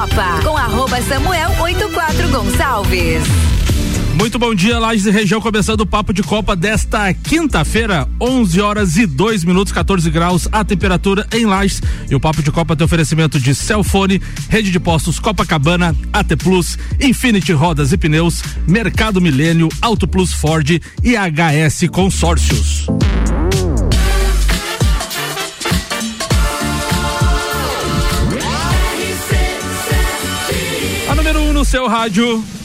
Copa, com arroba Samuel 84 Gonçalves. Muito bom dia, Lages e região, começando o papo de Copa desta quinta-feira, 11 horas e 2 minutos, 14 graus a temperatura em Lages. E o papo de Copa tem oferecimento de Celfone, Rede de Postos Copacabana, AT Plus, Infinity Rodas e Pneus, Mercado Milênio, Auto Plus Ford e HS Consórcios. Seu rádio.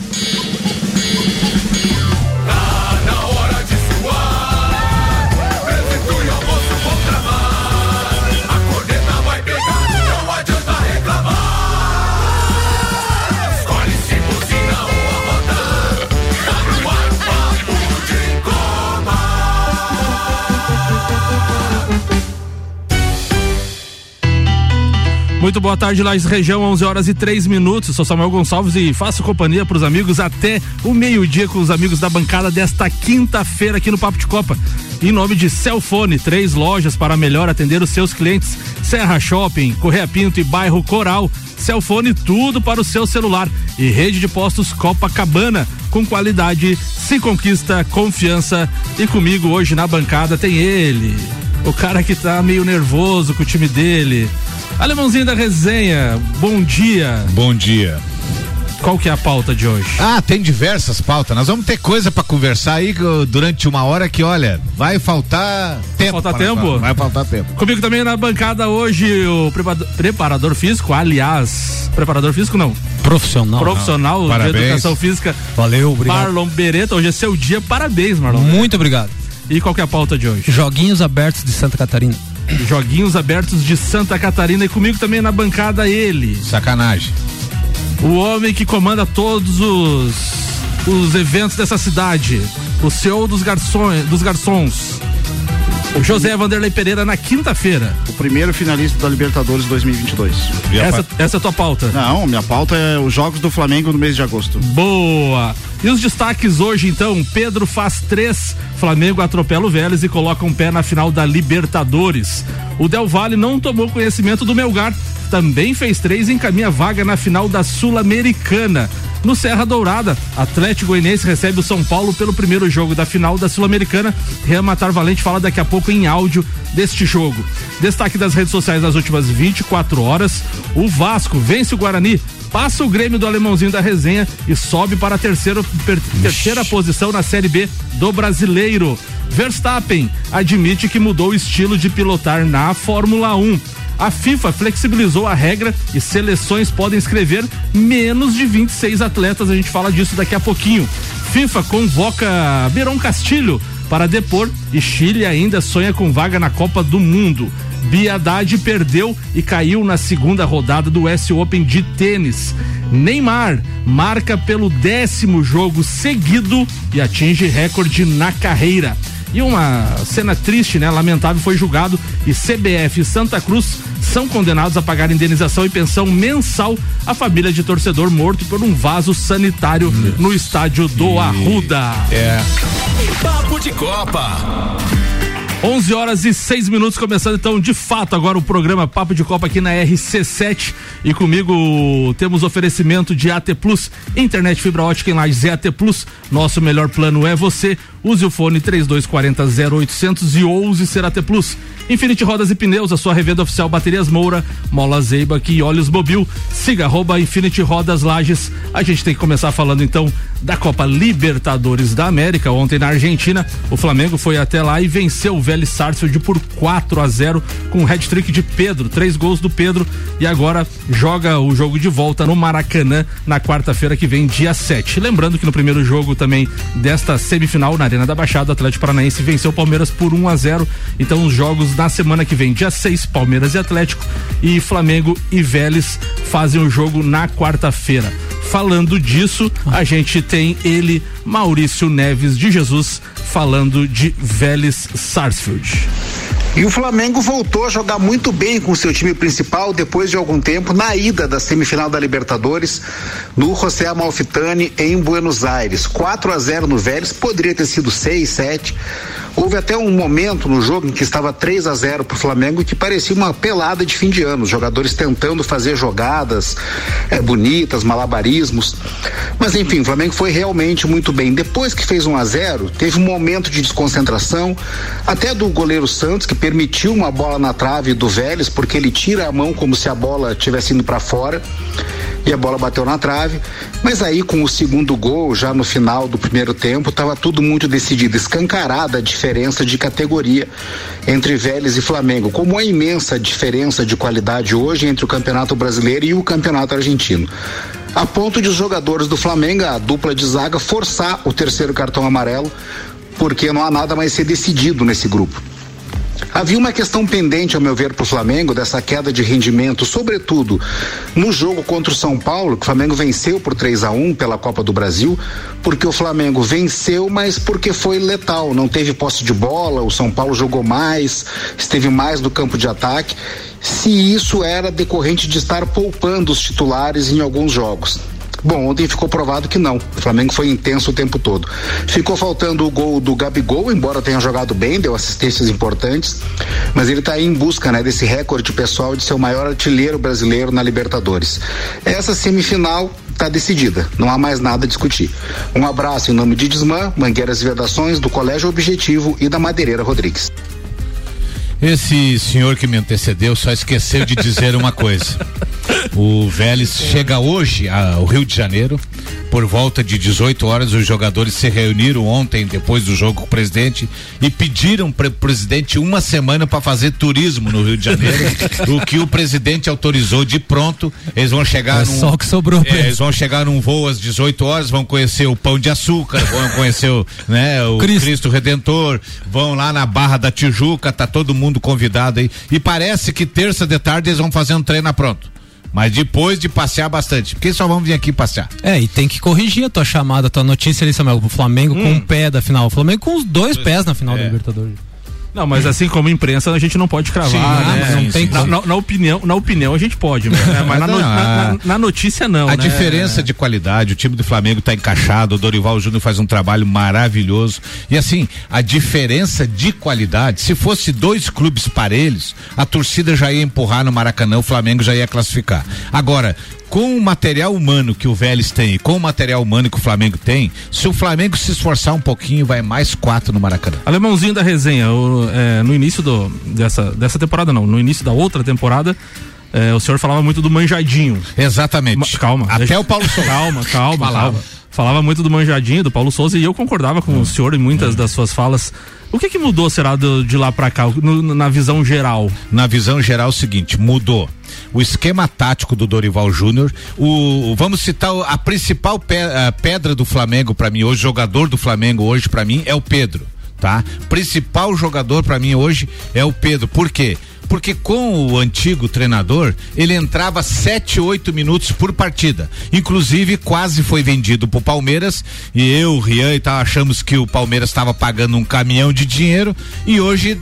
Muito boa tarde, Lages Região, 11 horas e 3 minutos. Sou Samuel Gonçalves e faço companhia para os amigos até o meio-dia com os amigos da bancada desta quinta-feira aqui no Papo de Copa. Em nome de Celfone, três lojas para melhor atender os seus clientes: Serra Shopping, Correia Pinto e Bairro Coral. Celfone, tudo para o seu celular. E rede de postos Copacabana, com qualidade, se conquista confiança. E comigo hoje na bancada tem ele, o cara que tá meio nervoso com o time dele. Alemãozinho da resenha, bom dia. Bom dia. Qual que é a pauta de hoje? Ah, tem diversas pautas. Nós vamos ter coisa para conversar aí durante uma hora que, olha, vai faltar tempo. Vai faltar tempo? Vai faltar tempo. Comigo também na bancada hoje o preparador físico, aliás, preparador físico não. Profissional. Profissional não. de educação física. Valeu, obrigado. Marlon Beretta, hoje é seu dia, parabéns, Marlon. Muito obrigado. E qual que é a pauta de hoje? Joguinhos abertos de Santa Catarina. Joguinhos abertos de Santa Catarina e comigo também na bancada ele. Sacanagem. O homem que comanda todos os os eventos dessa cidade. O CEO dos garçons, dos garçons. O José Vanderlei Pereira na quinta-feira. O primeiro finalista da Libertadores 2022. Essa, essa é a tua pauta? Não, minha pauta é os jogos do Flamengo no mês de agosto. Boa! E os destaques hoje, então, Pedro faz três, Flamengo atropela o Vélez e coloca um pé na final da Libertadores. O Del Valle não tomou conhecimento do Melgar, também fez três e encaminha vaga na final da Sul-Americana. No Serra Dourada, Atlético Goianiense recebe o São Paulo pelo primeiro jogo da final da Sul-Americana. Rian Matar Valente fala daqui a pouco em áudio deste jogo. Destaque das redes sociais nas últimas 24 horas: o Vasco vence o Guarani passa o Grêmio do Alemãozinho da resenha e sobe para a terceira, per, terceira posição na Série B do Brasileiro. Verstappen admite que mudou o estilo de pilotar na Fórmula 1. A FIFA flexibilizou a regra e seleções podem escrever menos de 26 atletas. A gente fala disso daqui a pouquinho. FIFA convoca Beirão Castilho para depor e Chile ainda sonha com vaga na Copa do Mundo. Biadade perdeu e caiu na segunda rodada do S Open de tênis. Neymar marca pelo décimo jogo seguido e atinge recorde na carreira. E uma cena triste, né? Lamentável, foi julgado e CBF e Santa Cruz são condenados a pagar indenização e pensão mensal à família de torcedor morto por um vaso sanitário no estádio do Arruda. É. Papo de Copa. 11 horas e 6 minutos, começando então de fato agora o programa Papo de Copa aqui na RC7. E comigo temos oferecimento de AT Plus, internet fibra ótica em Lages é AT Plus. Nosso melhor plano é você. Use o fone 3240 0800 e ouse ser AT Plus. Infinity Rodas e Pneus, a sua revenda oficial Baterias Moura, Mola Zeiba e Olhos Mobil. Siga arroba Infinity Rodas Lages. A gente tem que começar falando então da Copa Libertadores da América. Ontem na Argentina, o Flamengo foi até lá e venceu o Vélez Sarsfield por 4 a 0 com um hat-trick de Pedro, três gols do Pedro e agora joga o jogo de volta no Maracanã na quarta-feira que vem, dia 7. Lembrando que no primeiro jogo também desta semifinal na Arena da Baixada, o Atlético Paranaense venceu o Palmeiras por 1 a 0. Então os jogos na semana que vem, dia 6, Palmeiras e Atlético e Flamengo e Vélez fazem o jogo na quarta-feira. Falando disso, a gente tem ele, Maurício Neves de Jesus, falando de Vélez Sarsfield. E o Flamengo voltou a jogar muito bem com seu time principal depois de algum tempo na ida da semifinal da Libertadores no José Amalfitani em Buenos Aires. 4 a 0 no Vélez, poderia ter sido 6, 7. Houve até um momento no jogo em que estava 3 a 0 para o Flamengo que parecia uma pelada de fim de ano, os jogadores tentando fazer jogadas é, bonitas, malabarismos. Mas enfim, o Flamengo foi realmente muito bem. Depois que fez 1 a 0 teve um momento de desconcentração, até do goleiro Santos, que permitiu uma bola na trave do Vélez, porque ele tira a mão como se a bola tivesse indo para fora e a bola bateu na trave. Mas aí, com o segundo gol, já no final do primeiro tempo, estava tudo muito decidido, escancarada a diferença de categoria entre Vélez e Flamengo. Como a imensa diferença de qualidade hoje entre o Campeonato Brasileiro e o Campeonato Argentino. A ponto de os jogadores do Flamengo, a dupla de zaga, forçar o terceiro cartão amarelo, porque não há nada mais ser decidido nesse grupo. Havia uma questão pendente, ao meu ver, para o Flamengo, dessa queda de rendimento, sobretudo no jogo contra o São Paulo, que o Flamengo venceu por 3 a 1 pela Copa do Brasil, porque o Flamengo venceu, mas porque foi letal, não teve posse de bola, o São Paulo jogou mais, esteve mais no campo de ataque. Se isso era decorrente de estar poupando os titulares em alguns jogos. Bom, ontem ficou provado que não. O Flamengo foi intenso o tempo todo. Ficou faltando o gol do Gabigol, embora tenha jogado bem, deu assistências importantes, mas ele está aí em busca, né, desse recorde pessoal de ser o maior artilheiro brasileiro na Libertadores. Essa semifinal está decidida, não há mais nada a discutir. Um abraço em nome de Desmã, Mangueiras e Vedações, do Colégio Objetivo e da Madeireira Rodrigues. Esse senhor que me antecedeu só esqueceu de dizer uma coisa. O Vélez chega hoje ao Rio de Janeiro. Por volta de 18 horas, os jogadores se reuniram ontem, depois do jogo com o presidente, e pediram para o presidente uma semana para fazer turismo no Rio de Janeiro. o que o presidente autorizou de pronto. Eles vão chegar. É num, só que sobrou é. Eles vão chegar num voo às 18 horas, vão conhecer o Pão de Açúcar, vão conhecer o, né, o Cristo. Cristo Redentor, vão lá na Barra da Tijuca, tá todo mundo convidado aí. E parece que terça de tarde eles vão fazer um treino pronto. Mas depois de passear bastante, porque só vão vir aqui passear. É, e tem que corrigir a tua chamada, a tua notícia ali, Samuel. O Flamengo com um pé da final. O Flamengo com os dois pés na final da Libertadores. Não, mas assim como imprensa a gente não pode cravar, Sim, né? sim, não tem sim, na, na- na opinião, na opinião a gente pode, né? mas na, no- a- na notícia não. A né? diferença de qualidade, o time do Flamengo está encaixado, o Dorival Júnior faz um trabalho maravilhoso. E assim, a diferença de qualidade, se fosse dois clubes parelhos, a torcida já ia empurrar no Maracanã, o Flamengo já ia classificar. Agora, com o material humano que o Vélez tem e com o material humano que o Flamengo tem, se o Flamengo se esforçar um pouquinho, vai mais quatro no Maracanã. Alemãozinho da resenha, o- é, no início do, dessa, dessa temporada não, no início da outra temporada, é, o senhor falava muito do manjadinho. Exatamente. Ma- calma. Até deixa- o Paulo Souza. Calma, calma, Falava. calma. Falava muito do manjadinho, do Paulo Souza, e eu concordava com o senhor em muitas Hum. das suas falas. O que que mudou, será, do- de lá pra cá, no- na visão geral? na visão geral é o seguinte, mudou. O esquema tático do Dorival Júnior, o, vamos citar a principal pe- a pedra do Flamengo para mim hoje, jogador do Flamengo hoje para mim é o Pedro, tá? Principal jogador para mim hoje é o Pedro. Por quê? Porque com o antigo treinador, ele entrava sete, oito minutos por partida. Inclusive, quase foi vendido pro Palmeiras. E eu, Rian e tal, achamos que o Palmeiras estava pagando um caminhão de dinheiro. E hoje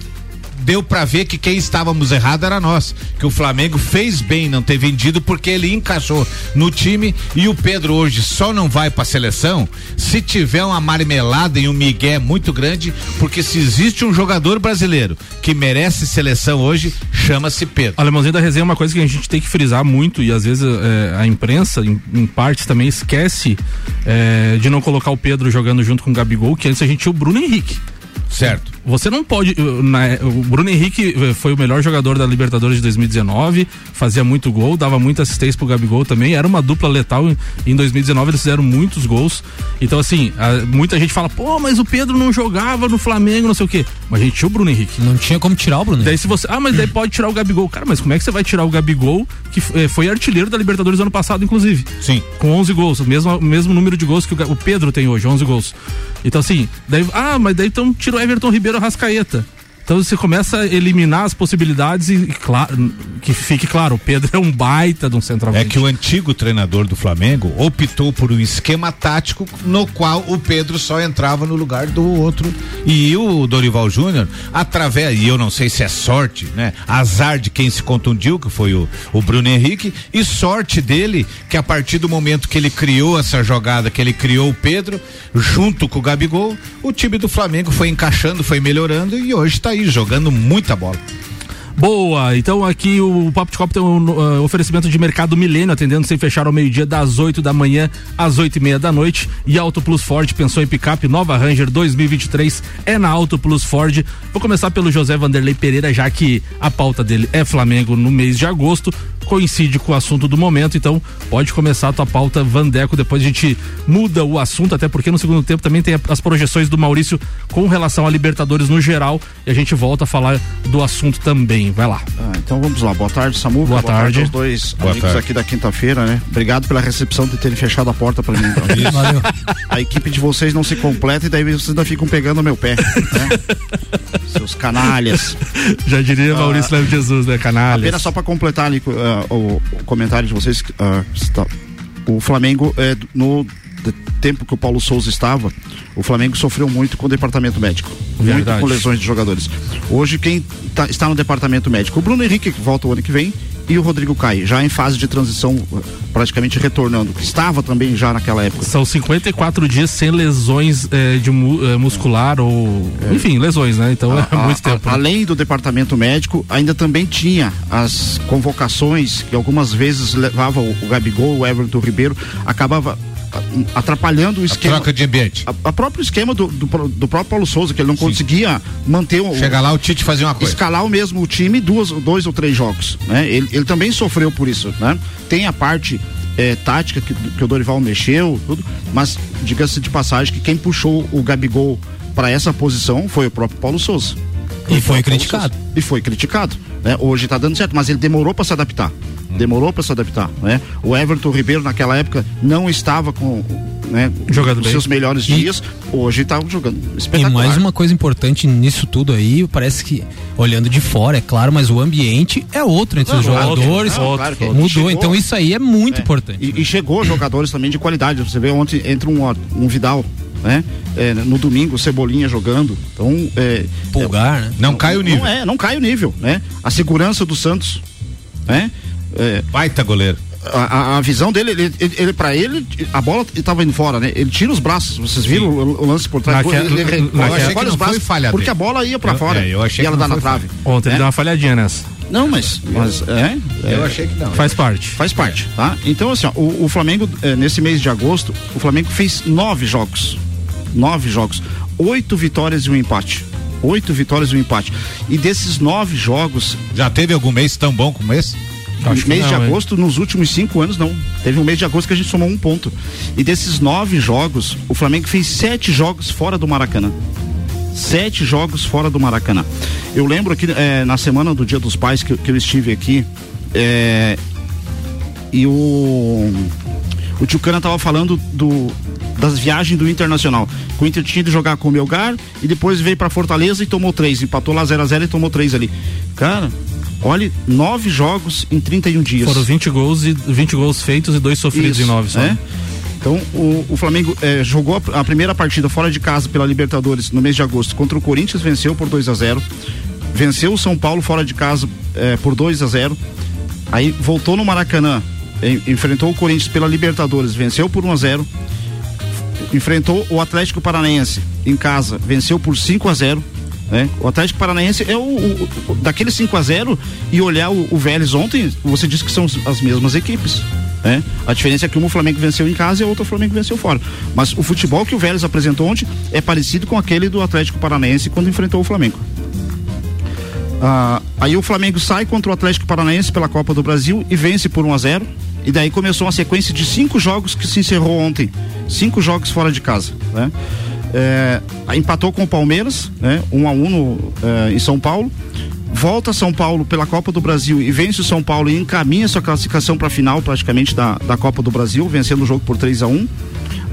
deu pra ver que quem estávamos errado era nós. Que o Flamengo fez bem não ter vendido porque ele encaixou no time e o Pedro hoje só não vai pra seleção se tiver uma marmelada e um migué muito grande, porque se existe um jogador brasileiro que merece seleção hoje, chama-se Pedro. Alemãozinho da resenha é uma coisa que a gente tem que frisar muito e às vezes é, a imprensa, em, em partes, também esquece é, de não colocar o Pedro jogando junto com o Gabigol, que antes a gente tinha o Bruno Henrique. Certo. Você não pode. na- o Bruno Henrique uh, foi o melhor jogador da Libertadores de 2019, fazia muito gol, dava muita assistência pro Gabigol também. Era uma dupla letal. Em, em 2019 eles fizeram muitos gols. Então, assim, a- muita gente fala, pô, mas o Pedro não jogava no Flamengo, não sei o quê. Mas a gente tinha o Bruno Henrique. Não tinha como tirar o Bruno. Daí se você. Ah, mas daí pode tirar o Gabigol. Cara, mas como é que você vai tirar o Gabigol, que eh, foi artilheiro da Libertadores ano passado, inclusive? Sim. Com 11 gols, o mesmo, mesmo número de gols que o, o Pedro tem hoje, 11 gols. Então, assim, daí. Ah, mas daí então tira o Everton Ribeiro Rascaeta. Então você começa a eliminar as possibilidades e, e claro, que fique claro, o Pedro é um baita de um centroavante. É que o antigo treinador do Flamengo optou por um esquema tático no qual o Pedro só entrava no lugar do outro. E o Dorival Júnior, através, e eu não sei se é sorte, né? Azar de quem se contundiu, que foi o, o Bruno Henrique, e sorte dele, que a partir do momento que ele criou essa jogada, que ele criou o Pedro, junto com o Gabigol, o time do Flamengo foi encaixando, foi melhorando e hoje está aí jogando muita bola. Boa, então aqui o Papo de Copa tem um uh, oferecimento de mercado milênio, atendendo sem fechar ao meio-dia, das 8 da manhã às oito e meia da noite. E Auto Plus Ford pensou em picape Nova Ranger 2023 é na Auto Plus Ford. Vou começar pelo José Vanderlei Pereira, já que a pauta dele é Flamengo no mês de agosto coincide com o assunto do momento, então pode começar a tua pauta Vandeco, depois a gente muda o assunto, até porque no segundo tempo também tem as projeções do Maurício com relação a Libertadores no geral e a gente volta a falar do assunto também. Vai lá. Ah, então vamos lá. Boa tarde, Samu. Boa, Boa tarde. aos dois Boa amigos tarde. aqui da quinta-feira, né? Obrigado pela recepção de terem fechado a porta pra mim. Então. Valeu. A equipe de vocês não se completa e daí vocês ainda ficam pegando o meu pé, né? Seus canalhas. Já diria Maurício Leve Jesus, né, canalha? Apenas só para completar ali ah, o, o comentário de vocês, ah, está- o Flamengo é, no tempo que o Paulo Souza estava, o Flamengo sofreu muito com o departamento médico, Verdade. muito com lesões de jogadores. Hoje quem tá- está no departamento médico, o Bruno Henrique que volta o ano que vem e o Rodrigo Caio, já em fase de transição, ah, praticamente retornando, que estava também já naquela época. São 54 dias sem lesões eh, de eh, muscular ou. Enfim, lesões, né? Então é A- muito a- tempo. a- né? além do departamento médico, ainda também tinha as convocações que algumas vezes levava o, o Gabigol, o Everton Ribeiro, acabava atrapalhando o A esquema. troca de ambiente. A, a próprio esquema do, do, do próprio Paulo Souza, que ele não conseguia manter o. Chega lá, o Tite fazia uma coisa. Escalar o mesmo time duas, dois ou três jogos, né? Ele, ele também sofreu por isso, né? Tem a parte eh, tática que, que o Dorival mexeu, tudo, mas diga-se de passagem que quem puxou o Gabigol para essa posição foi o próprio Paulo Souza. E foi criticado. Souza. E foi criticado, né? Hoje tá dando certo, mas ele demorou para se adaptar. Demorou para se adaptar, né? O Everton Ribeiro naquela época não estava com, né, Jogando os bem. seus melhores E- dias. Hoje tá jogando E espetacular. mais uma coisa importante nisso tudo aí, parece que, olhando de fora, é claro, mas o ambiente é outro entre os Não, outro, jogadores. não, claro que mudou, chegou- então isso aí é muito É, importante. E, e chegou jogadores também de qualidade. Você vê ontem entra um, um Vidal, né? É, no domingo, Cebolinha jogando. Então, é, Pulgar, né? Não cai o nível. Não é, não cai o nível, né? A segurança do Santos, né? É, Baita goleiro. a, a- a visão dele, ele, ele, ele para ele, a bola estava indo fora, né? Ele tira os braços, vocês viram o, o lance por trás? Naquela- ele, ele recolhe Eu achei que os braços, falha porque dele. a bola ia para fora é, eu achei e ela dá na trave. Ontem ele né? deu uma falhadinha nessa. Não, mas, mas é, é, Eu achei que não. Faz parte. Faz parte, tá? Então, assim, ó, o, o Flamengo, eh, nesse mês de agosto, o Flamengo fez nove jogos. Nove jogos. Oito vitórias e um empate. Oito vitórias e um empate. E desses nove jogos, Já teve algum mês tão bom como esse? Acho mês não, de hein? agosto, nos últimos cinco anos, não. Teve um mês de agosto que a gente somou um ponto. E desses nove jogos, o Flamengo fez sete jogos fora do Maracanã. Sete jogos fora do Maracanã. Eu lembro que eh, na semana do Dia dos Pais que, eu- que eu estive aqui, eh, e o o Tio Cana tava falando do das viagens do Internacional. O Inter tinha de jogar com o Melgar e depois veio pra Fortaleza e tomou três. Empatou lá 0 a 0 e tomou três ali. Cara, olha, nove jogos em 31 dias. Foram 20 gols e 20 gols feitos e dois sofridos Isso, em nove só. né? Então, o, o Flamengo eh, jogou a, a primeira partida fora de casa pela Libertadores no mês de agosto contra o Corinthians, venceu por 2 a 0 Venceu o São Paulo fora de casa eh, por 2 a 0 Aí voltou no Maracanã, en- enfrentou o Corinthians pela Libertadores, venceu por 1 a 0 Enfrentou o Atlético Paranaense em casa, venceu por 5 a 0 né? O Atlético Paranaense é o, o- o- daquele 5 a 0 e olhar o, o Vélez ontem, você disse que são as- as mesmas equipes. Né? A diferença é que um Flamengo venceu em casa e outro Flamengo venceu fora. Mas o futebol que o Vélez apresentou ontem é parecido com aquele do Atlético Paranaense quando enfrentou o Flamengo. Ah, aí o Flamengo sai contra o Atlético Paranaense pela Copa do Brasil e vence por 1 a 0 E daí começou uma sequência de cinco jogos que se encerrou ontem. Cinco jogos fora de casa. Né? É, empatou com o Palmeiras, né? 1 a 1 no, é, em São Paulo. Volta a São Paulo pela Copa do Brasil e vence o São Paulo e encaminha sua classificação para a final praticamente da, da Copa do Brasil, vencendo o jogo por 3 a 1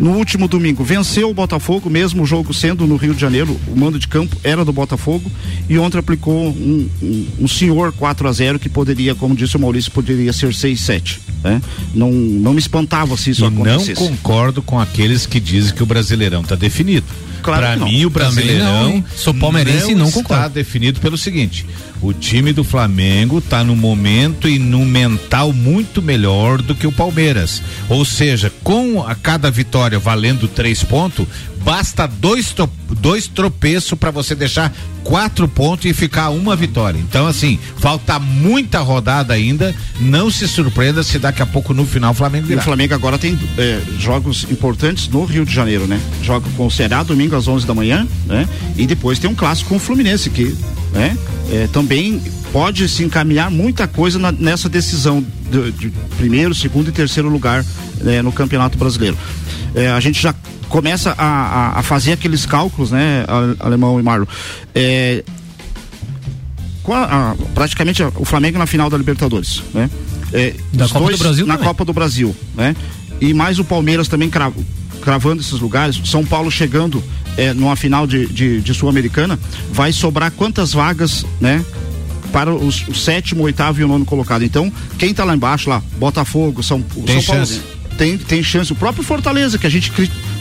No último domingo, venceu o Botafogo, mesmo o jogo sendo no Rio de Janeiro, o mando de campo era do Botafogo, e ontem aplicou um, um, um senhor 4 a 0 que poderia, como disse o Maurício, poderia ser 6-7. Né? Não, não me espantava se isso e acontecesse. não concordo com aqueles que dizem que o Brasileirão está definido. Claro não. mim, o Brasileirão não. Sou palmeirense e não está concordo. definido pelo seguinte: o time do Flamengo está no momento e no mental muito melhor do que o Palmeiras. Ou seja, com a cada vitória valendo três pontos, basta dois, dois tropeços para você deixar quatro pontos e ficar uma vitória. Então, assim, falta muita rodada ainda. Não se surpreenda se daqui a pouco no final o Flamengo E o virar. Flamengo agora tem é, jogos importantes no Rio de Janeiro, né? Joga com o Ceará domingo às 11 da manhã, né? E depois tem um clássico com o Fluminense que, né? É, também pode se encaminhar muita coisa na- nessa decisão de, de primeiro, segundo e terceiro lugar né, no Campeonato Brasileiro. A gente já começa a, a- a fazer aqueles cálculos, né, Alemão e Marlon. É, a- praticamente o Flamengo na final da Libertadores, né? É, Da Copa do Brasil na também. Copa do Brasil, né? E mais o Palmeiras também cra- cravando esses lugares, São Paulo chegando é, numa final de, de, de Sul-Americana, vai sobrar quantas vagas, né? Para os, o sétimo, oitavo e o nono colocado. Então, quem tá lá embaixo, lá, Botafogo, São, Tem São Paulo, chance. tem, tem chance. O próprio Fortaleza, que a gente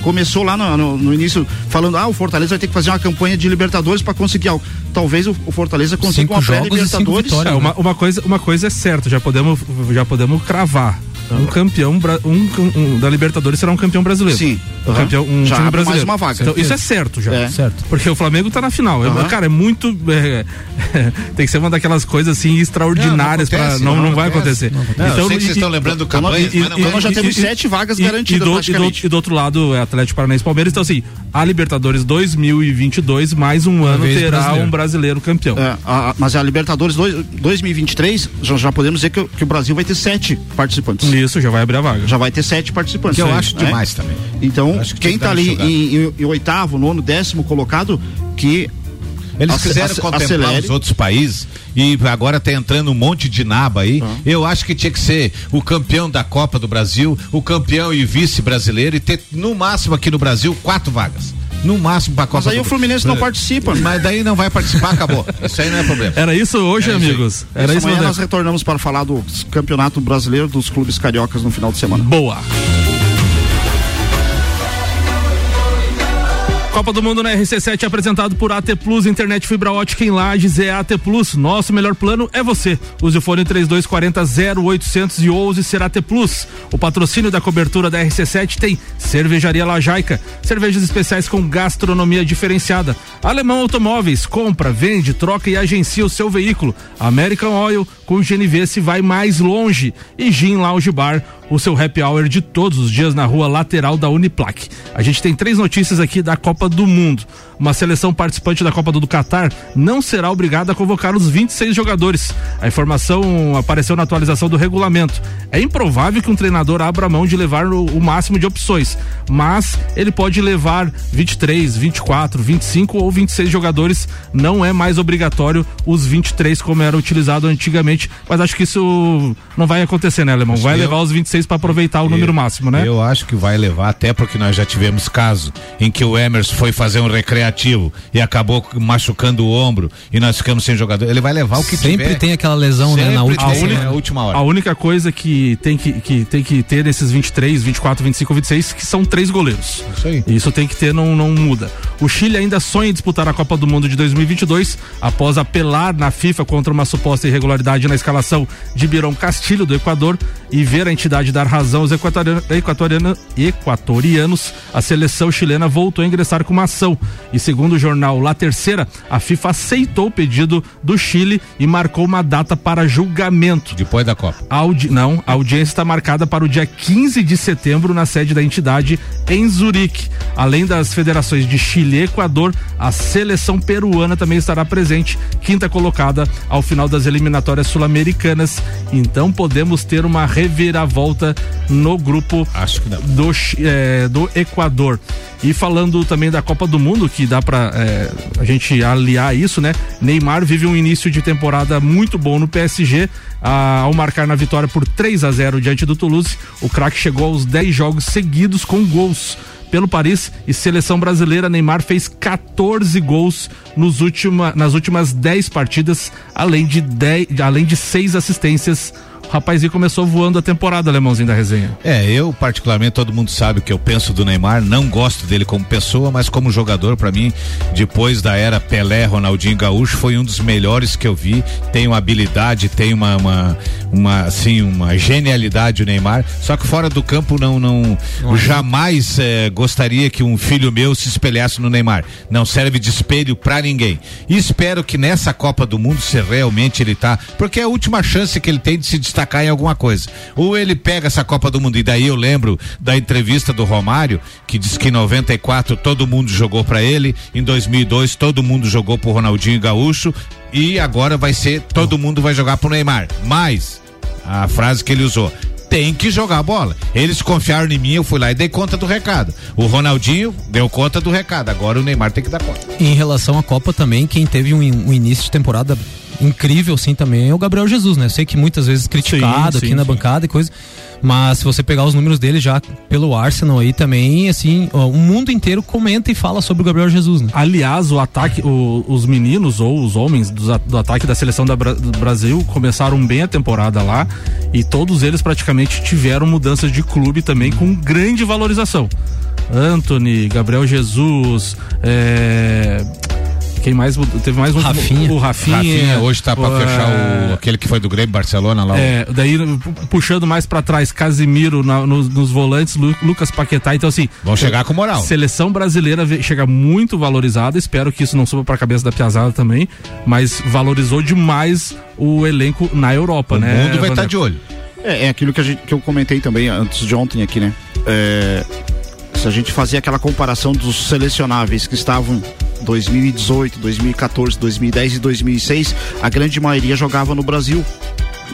começou lá no, no- no início falando, ah, o Fortaleza vai ter que fazer uma campanha de Libertadores para conseguir algo. Talvez o, o Fortaleza consiga Cinco uma pré-Libertadores. É, uma, uma coisa, uma coisa é certa, já podemos, já podemos cravar. Um campeão um, um da Libertadores será um campeão brasileiro. Sim. Um, Aham. campeão, um Já time abre mais brasileiro. uma vaga. Então, isso é certo já. É. Certo. Porque o Flamengo tá na final. É- Aham. cara, é muito. é, tem que ser uma daquelas coisas assim extraordinárias não para não, não não vai acontece. acontecer. Não, eu sei que e- vocês estão lembrando do então, campanha, e- mas não e- nós já temos sete vagas e- garantidas e do, e, do, e do outro lado é Atlético Paranaense e Palmeiras. Então, assim, a Libertadores 2022, mais um ano terá brasileiro. um brasileiro campeão. É, a- a- mas a Libertadores dois- 2023, já, já podemos dizer que, o- que o Brasil vai ter sete participantes. Isso, já vai abrir a vaga. Já vai ter sete participantes. Que eu Aí, acho né? demais também. Então, que quem tá uma ali em, em- em oitavo, nono, décimo colocado, que Eles Ace- quiseram contemplar acelere. os outros países e agora tá entrando um monte de naba aí. Ah. Eu acho que tinha que ser o campeão da Copa do Brasil, o campeão e vice brasileiro e ter no máximo aqui no Brasil quatro vagas. No máximo pra Copa Mas aí do o Fluminense não participa. Mas daí não vai participar, acabou. Isso aí não é problema. Era isso hoje, É isso aí. amigos? Era Essa isso, manhã André? nós retornamos para falar do Campeonato Brasileiro dos Clubes Cariocas no final de semana. Boa. Copa do Mundo na RC7 apresentado por AT Plus, internet fibra ótica em Lages é AT Plus. Nosso melhor plano é você. Use o fone 3240 0800 e ouse ser AT Plus. O patrocínio da cobertura da RC7 tem Cervejaria Lajaica, cervejas especiais com gastronomia diferenciada. Alemão Automóveis, compra, vende, troca e agencia o seu veículo. American Oil, com GNV se vai mais longe. E Gin Lounge Bar, o seu happy hour de todos os dias na rua lateral da Uniplac. A gente tem três notícias aqui da Copa do Mundo. Uma seleção participante da Copa do Catar não será obrigada a convocar os 26 jogadores. A informação apareceu na atualização do regulamento. É improvável que um treinador abra mão de levar o, o máximo de opções, mas ele pode levar 23, 24, 25 ou 26 jogadores. Não é mais obrigatório os 23 como era utilizado antigamente, mas acho que isso não vai acontecer, né, Alemão? Vai eu- levar os 26 para aproveitar o número máximo, né? Eu acho que vai levar, até porque nós já tivemos caso em que o Emerson foi fazer um recreativo e acabou machucando o ombro e nós ficamos sem jogador. Ele vai levar o que Sempre tiver. tem aquela lesão, né, na última tem, semana. né, última hora. A única coisa que tem que, que tem que ter nesses 23, 24, 25, 26, que são três goleiros. Isso aí. Isso tem que ter, não, não muda. O Chile ainda sonha em disputar a Copa do Mundo de 2022 após apelar na FIFA contra uma suposta irregularidade na escalação de Birão Castilho do Equador e ver a entidade dar razão aos equatoriano- equatoriano- equatorianos. A seleção chilena voltou a ingressar com uma ação e segundo o jornal La Terceira, a FIFA aceitou o pedido do Chile e marcou uma data para julgamento. Depois da Copa. A audi- Não, a audiência está marcada para o dia 15 de setembro na sede da entidade em Zurique. Além das federações de Chile e Equador, a seleção peruana também estará presente, quinta colocada ao final das eliminatórias sul-americanas. Então podemos ter uma reviravolta no grupo do, eh, do Equador. E falando também da Copa do Mundo, que dá pra eh, a gente aliar isso, né? Neymar vive um início de temporada muito bom no PSG. ah, ao marcar na vitória por 3 a 0 diante do Toulouse, o craque chegou aos 10 jogos seguidos com gols. pelo Paris e seleção brasileira. Neymar fez 14 gols nos última, nas últimas 10 partidas, além de, 10, além de seis assistências o rapazinho começou voando a temporada, alemãozinho da resenha. É, eu particularmente, todo mundo sabe o que eu penso do Neymar, não gosto dele como pessoa, mas como jogador, para mim, depois da era Pelé, Ronaldinho Gaúcho, foi um dos melhores que eu vi, tem uma habilidade, tem uma, uma, uma assim, uma genialidade o Neymar, só que fora do campo não, não, não jamais é, gostaria que um filho meu se espelhasse no Neymar, não serve de espelho para ninguém, e espero que nessa Copa do Mundo, se realmente ele tá, porque é a última chance que ele tem de se destacar destacar em alguma coisa. Ou ele pega essa Copa do Mundo, e daí eu lembro da entrevista do Romário, que diz que em 94 todo mundo jogou para ele, em 2002 todo mundo jogou pro Ronaldinho Gaúcho, e agora vai ser todo mundo vai jogar pro Neymar. Mas, a frase que ele usou, tem que jogar a bola. Eles confiaram em mim, eu fui lá e dei conta do recado. O Ronaldinho deu conta do recado, agora o Neymar tem que dar conta. Em relação à Copa também, quem teve um, um início de temporada incrível, sim, também é o Gabriel Jesus, né? Eu sei que muitas vezes criticado sim, sim, aqui na sim. bancada e coisa. Mas se você pegar os números dele já pelo Arsenal aí também, assim, ó, o mundo inteiro comenta e fala sobre o Gabriel Jesus, né? Aliás, o ataque, o, os meninos ou os homens do, do ataque da seleção da, do Brasil começaram bem a temporada lá e todos eles praticamente tiveram mudanças de clube também com grande valorização. Anthony, Gabriel Jesus, é, quem mais teve mais um Rafinha. o Rafinha, Rafinha hoje tá para fechar o aquele que foi do Grêmio Barcelona lá. É, daí puxando mais para trás Casimiro na, nos, nos, volantes, Lu, Lucas Paquetá, então assim, vão chegar com moral. Seleção brasileira chega muito valorizada, espero que isso não suba para a cabeça da Piazada também, mas valorizou demais o elenco na Europa, o né? O mundo vai estar tá de olho. É, é aquilo que, a gente, que eu comentei também antes de ontem aqui, né? É, se a gente fazia aquela comparação dos selecionáveis que estavam 2018, 2014, 2010 e 2006, a grande maioria jogava no Brasil.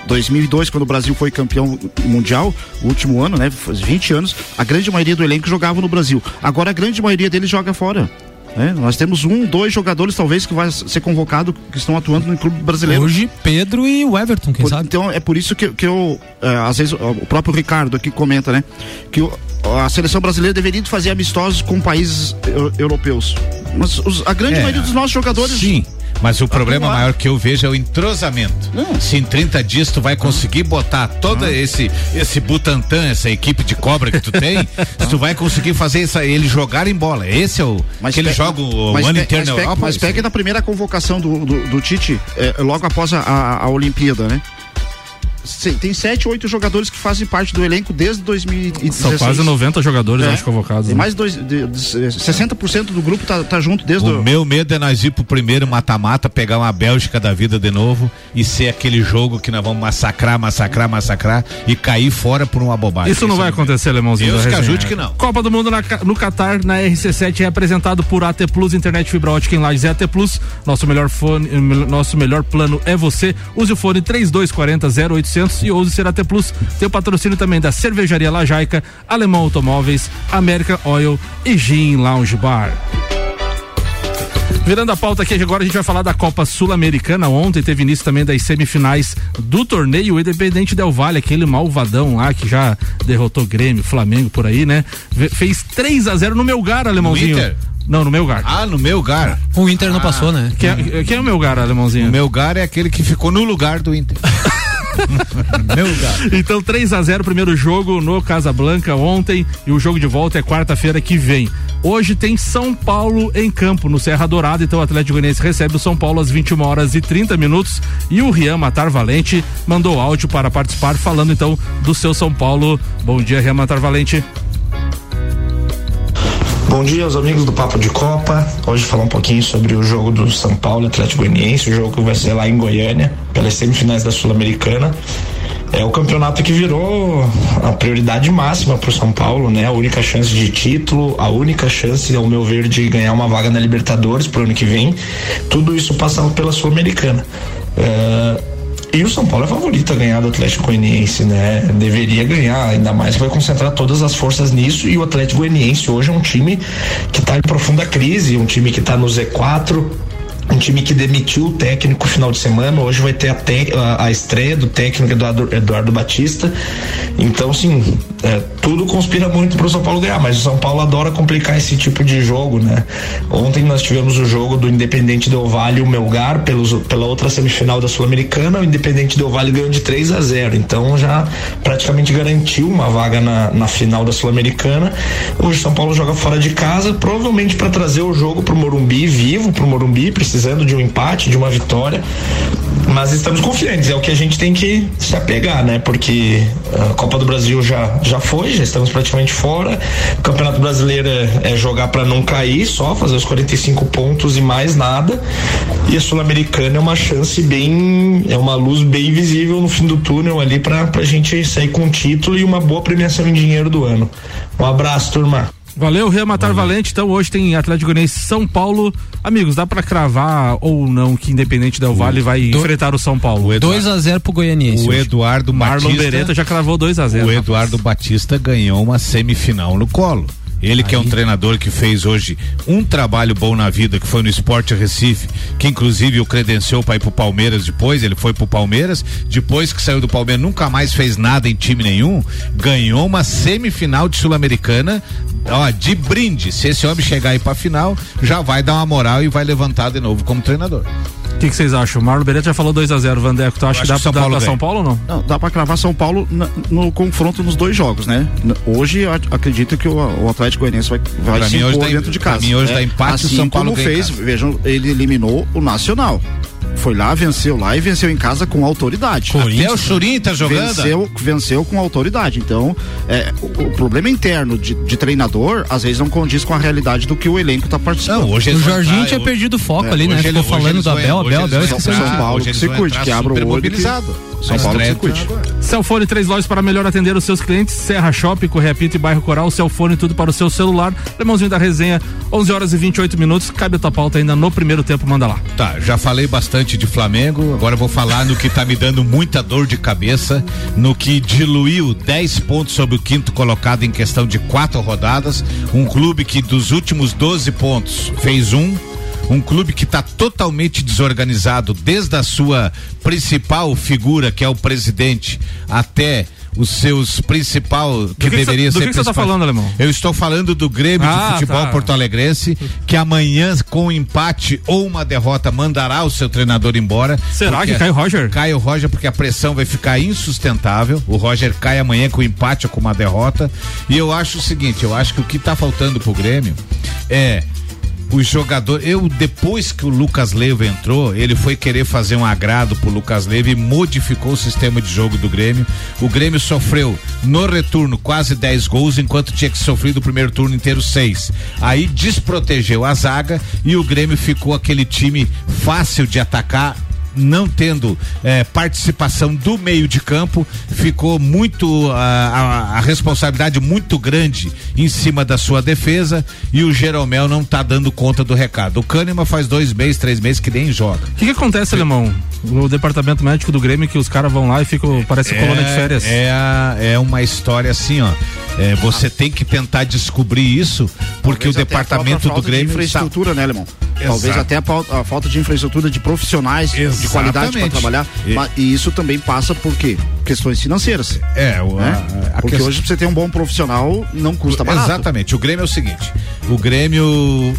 2002, quando o Brasil foi campeão mundial, o último ano, né? 20 anos, a grande maioria do elenco jogava no Brasil. Agora a grande maioria deles joga fora. É, nós temos um, dois jogadores talvez que vai ser convocado que estão atuando no clube brasileiro. Hoje Pedro e o Everton, quem por, sabe? Então é por isso que, que eu é, às vezes o próprio Ricardo aqui comenta, né, que o, a seleção brasileira deveria fazer amistosos com países europeus. Mas os, a grande é, maioria dos nossos jogadores sim mas o problema maior que eu vejo é o entrosamento. Hum. Se em 30 dias tu vai conseguir botar todo hum. esse esse Butantan, essa equipe de cobra que tu tem, se tu vai conseguir fazer isso, eles jogarem bola. Esse é o mas que eles jogam o ano inteiro na Europa. Mas pega na primeira convocação do, do, do Tite, é, logo após a, a, a Olimpíada, né? Tem sete, oito jogadores que fazem parte do elenco desde 2016. São quase 90 jogadores, é. acho, convocados. Tem né? mais dois, de, de, 60% do grupo tá, tá junto desde o. O meu medo é nós ir pro primeiro mata-mata, pegar uma Bélgica da vida de novo e ser aquele jogo que nós vamos massacrar, massacrar, massacrar e cair fora por uma bobagem. Isso não vai acontecer, Alemãozinho. Deus que ajude que não. Copa do Mundo na, no Qatar, na RC7, é apresentado por AT Plus, internet fibra ótica em Lages é AT Plus. Nosso melhor fone, nosso melhor plano é você. Use o fone 3240 0800 e ouse ser AT Plus. Tem o patrocínio também da Cervejaria Lajaica, Alemão Automóveis, American Oil e Gin Lounge Bar. Virando a pauta aqui, agora a gente vai falar da Copa Sul-Americana. Ontem teve início também das semifinais do torneio. O Independente Del Valle, aquele malvadão lá que já derrotou Grêmio, Flamengo por aí, né? Fez 3 a 0 no meu lugar, alemãozinho. Não, no meu lugar. Ah, no meu lugar. O Inter não ah. passou, né? Quem é, quem é o meu lugar, alemãozinho? O meu lugar é aquele que ficou no lugar do Inter. Meu. Então 3 a 0 primeiro jogo no Casablanca ontem e o jogo de volta é quarta-feira que vem. Hoje tem São Paulo em campo no Serra Dourada, então o Atlético Goianiense recebe o São Paulo às 21 horas e 30 minutos e o Rian Matar Valente mandou áudio para participar falando então do seu São Paulo. Bom dia, Rian Matar Valente. Bom dia aos amigos do Papo de Copa. Hoje falar um pouquinho sobre o jogo do São Paulo Atlético Goianiense, o jogo que vai ser lá em Goiânia, pelas semifinais da Sul-Americana. É o campeonato que virou a prioridade máxima para o São Paulo, né? A única chance de título, a única chance, ao meu ver, de ganhar uma vaga na Libertadores pro ano que vem. Tudo isso passando pela Sul-Americana. Uh, e o São Paulo é favorito a ganhar do Atlético Goianiense, né? Deveria ganhar, ainda mais vai concentrar todas as forças nisso. E o Atlético Goianiense hoje é um time que está em profunda crise, um time que está no Z4, um time que demitiu o técnico final de semana. Hoje vai ter a, te, a, a estreia do técnico Eduardo, Eduardo Batista. Então, sim, é, tudo conspira muito para o São Paulo ganhar, mas o São Paulo adora complicar esse tipo de jogo, né? Ontem nós tivemos o jogo do Independente Del Vale e o Melgar pelos, pela outra semifinal da Sul-Americana. O Independente Del Vale ganhou de 3 a 0, então já praticamente garantiu uma vaga na, na final da Sul-Americana. Hoje o São Paulo joga fora de casa, provavelmente para trazer o jogo para o Morumbi vivo, para o Morumbi, precisa precisando de um empate, de uma vitória, mas estamos confiantes, é o que a gente tem que se apegar, né? Porque a Copa do Brasil já, já foi, já estamos praticamente fora. O Campeonato Brasileiro é, é jogar para não cair, só fazer os 45 pontos e mais nada. E a Sul-Americana é uma chance bem, é uma luz bem visível no fim do túnel ali para a gente sair com um título e uma boa premiação em dinheiro do ano. Um abraço, turma. Valeu, Rematar Valeu. Valente. Então hoje tem Atlético Goianiense São Paulo. Amigos, dá para cravar ou não que Independente Del Vale vai do... enfrentar o São Paulo? 2 a 0 pro Goianiense. O Eduardo Marlon Batista, Beretta já cravou 2 a 0 O Eduardo Batista ganhou uma semifinal no colo. Ele que é um treinador que fez hoje um trabalho bom na vida, que foi no Esporte Recife, que inclusive o credenciou para ir pro Palmeiras depois, ele foi pro Palmeiras, depois que saiu do Palmeiras nunca mais fez nada em time nenhum, ganhou uma semifinal de Sul-Americana, ó, de brinde. Se esse homem chegar aí pra final, já vai dar uma moral e vai levantar de novo como treinador. O que, vocês acham? O Marlon Beretta já falou 2x0, Vandeco. Tu acha que dá pra dar pra São Paulo ou não? Não, dá pra cravar São Paulo no, no confronto nos dois jogos, né? Hoje acredito que o, o Atlético Goianiense vai, vai pra se impor dentro de casa. Pra mim hoje é, dá empate assim o São Paulo como fez, vejam, ele eliminou o Nacional foi lá, venceu lá e venceu em casa com autoridade. Até o Churinho tá jogando. Venceu, venceu com autoridade. Então, é, o, o, problema interno de, de, treinador, às vezes não condiz com a realidade do que o elenco tá participando. Não, hoje o Jorginho tá, tinha eu, perdido o foco é, ali, né? Ficou falando do Abel, Abel, Abel, Abel. São Paulo que se curte, que abra o olho. São Paulo se curte. Celfone, três lojas para melhor atender os seus clientes. Serra Shopping, Correia Pinto e Bairro Coral. Celfone, tudo para o seu celular. Lemãozinho da resenha, 11 horas e 28 minutos. Cabe a tua pauta ainda no primeiro tempo, manda lá. Tá, já falei bastante de Flamengo. Agora vou falar no que tá me dando muita dor de cabeça, no que diluiu 10 pontos sobre o quinto colocado em questão de quatro rodadas. Um clube que dos últimos 12 pontos fez um um clube que está totalmente desorganizado desde a sua principal figura, que é o presidente, até os seus principal que, que deveria ser. Do que você está falando, Alemão? Eu estou falando do Grêmio ah, de Futebol tá. Porto Alegrense, que amanhã, com um empate ou uma derrota, mandará o seu treinador embora. Será que cai o Roger? Cai o Roger, porque a pressão vai ficar insustentável. O Roger cai amanhã com um empate ou com uma derrota. E eu acho o seguinte: eu acho que o que está faltando pro Grêmio é os jogadores. Eu, depois que o Lucas Leiva entrou, ele foi querer fazer um agrado pro Lucas Leiva e modificou o sistema de jogo do Grêmio. O Grêmio sofreu no retorno quase 10 gols, enquanto tinha que sofrer do primeiro turno inteiro 6. Aí desprotegeu a zaga e o Grêmio ficou aquele time fácil de atacar não tendo eh, participação do meio de campo, ficou muito a, a, a, responsabilidade muito grande em cima da sua defesa e o Jeromel não está dando conta do recado. O Kahneman faz dois meses, três meses que nem joga. O que, que acontece, Sim. Alemão? No departamento médico do Grêmio que os caras vão lá e ficam, parece é, colônia de férias. É, é uma história assim, ó. É, você tem que tentar descobrir isso, porque Talvez o departamento do Grêmio. De infraestrutura, tá... né, Alemão? Exato. Talvez até a, a, falta de infraestrutura de profissionais Exatamente. De qualidade para trabalhar. E... Mas, e isso também passa por quê? Questões financeiras. É, o, né? a, a porque questão... hoje pra você ter um bom profissional não custa barato. Exatamente. O Grêmio é o seguinte: o Grêmio.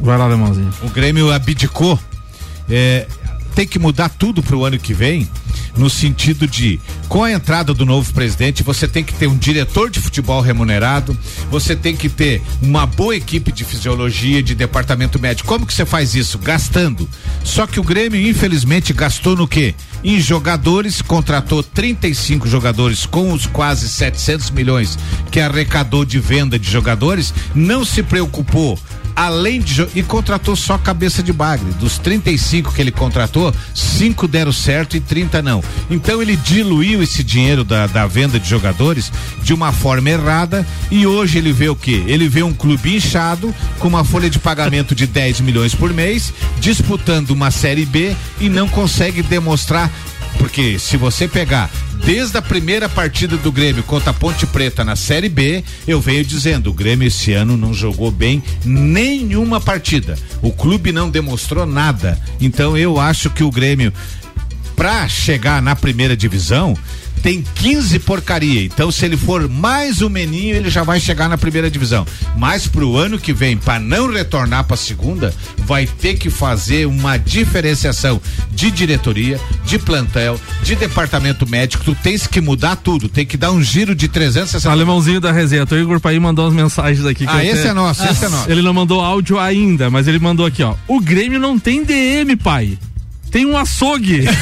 Vai lá, Alemãozinho. O Grêmio abdicou. É, tem que mudar tudo para o ano que vem, no sentido de, com a entrada do novo presidente, você tem que ter um diretor de futebol remunerado, você tem que ter uma boa equipe de fisiologia, de departamento médico. Como que você faz isso? Gastando. Só que o Grêmio, infelizmente, gastou no quê? Em jogadores, contratou 35 jogadores com os quase 700 milhões que arrecadou de venda de jogadores, não se preocupou além de e contratou só cabeça de bagre. Dos 35 que ele contratou, cinco deram certo e 30 não. Então ele diluiu esse dinheiro da, da venda de jogadores de uma forma errada e hoje ele vê o que? Ele vê um clube inchado com uma folha de pagamento de 10 milhões por mês, disputando uma série B e não consegue demonstrar Porque se você pegar desde a primeira partida do Grêmio contra a Ponte Preta na Série B, eu venho dizendo, o Grêmio esse ano não jogou bem nenhuma partida. O clube não demonstrou nada. Então eu acho que o Grêmio para chegar na primeira divisão, tem 15 porcaria. Então, se ele for mais um meninho, ele já vai chegar na primeira divisão. Mas pro ano que vem, para não retornar para a segunda, vai ter que fazer uma diferenciação de diretoria, de plantel, de departamento médico. Tu tens que mudar tudo, tem que dar um giro de 360. Alemãozinho da resenha, o Igor Paí mandou umas mensagens aqui. ah, esse até... é nosso, esse é nosso. Ele não mandou áudio ainda, mas ele mandou aqui, ó. O Grêmio não tem DM, pai tem um açougue.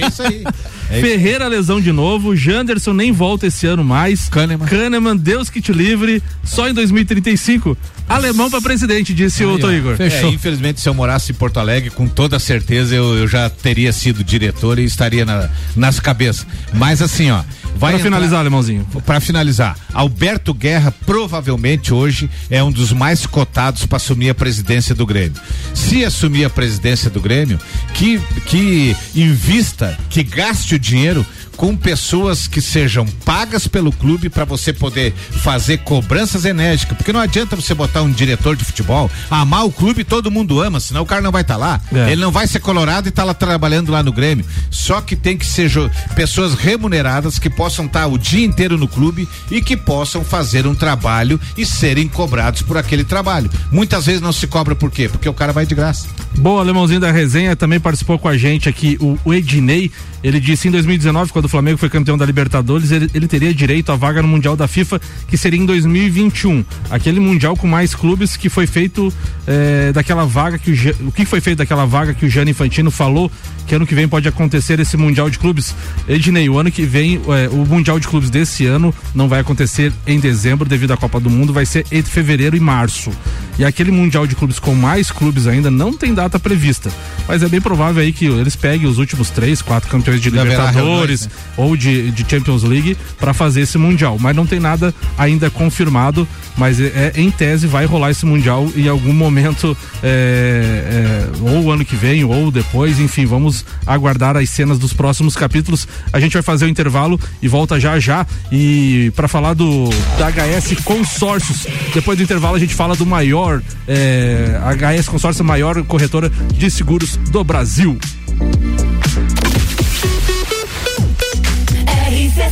É isso aí. É Ferreira lesão de novo, Janderson nem volta esse ano mais. Kahneman. Kahneman, Deus que te livre, só em 2035. Alemão para presidente, disse aí, o Tô Igor. Fechou. É, infelizmente, se eu morasse em Porto Alegre, com toda certeza eu, eu já teria sido diretor e estaria na, nas cabeças. Mas assim, ó. Vai para finalizar, Alemãozinho. Para finalizar, Alberto Guerra provavelmente hoje é um dos mais cotados para assumir a presidência do Grêmio. Se assumir a presidência do Grêmio, que que invista, que gaste o dinheiro com pessoas que sejam pagas pelo clube para você poder fazer cobranças enérgicas, porque não adianta você botar um diretor de futebol, amar o clube todo mundo ama, senão o cara não vai estar tá lá. É. Ele não vai ser colorado e estar tá lá trabalhando lá no Grêmio. Só que tem que ser pessoas remuneradas que possam estar tá o dia inteiro no clube e que possam fazer um trabalho e serem cobrados por aquele trabalho. Muitas vezes não se cobra por quê? Porque o cara vai de graça. Boa, alemãozinho da resenha também participou com a gente aqui o, o Ednei. Ele disse em 2019, quando Flamengo foi campeão da Libertadores, ele, ele, teria direito à vaga no Mundial da FIFA, que seria em 2021. Aquele Mundial com mais clubes que foi feito é, daquela vaga que o, o que foi feito daquela vaga que o Gianni Infantino falou que ano que vem pode acontecer esse Mundial de Clubes. Ednei, o ano que vem, é, o Mundial de Clubes desse ano não vai acontecer em dezembro devido à Copa do Mundo, vai ser entre fevereiro e março. E aquele Mundial de Clubes com mais clubes ainda não tem data prevista. Mas é bem provável aí que eles peguem os últimos três, quatro campeões de Libertadores né? Ou de, de Champions League para fazer esse Mundial. Mas não tem nada ainda confirmado, mas é, é, em tese vai rolar esse Mundial em algum momento, é, é, ou ano que vem, ou depois, enfim, vamos aguardar as cenas dos próximos capítulos. A gente vai fazer o intervalo e volta já já. E para falar do da HS Consórcios, depois do intervalo a gente fala do maior é, HS Consórcio, maior corretora de seguros do Brasil.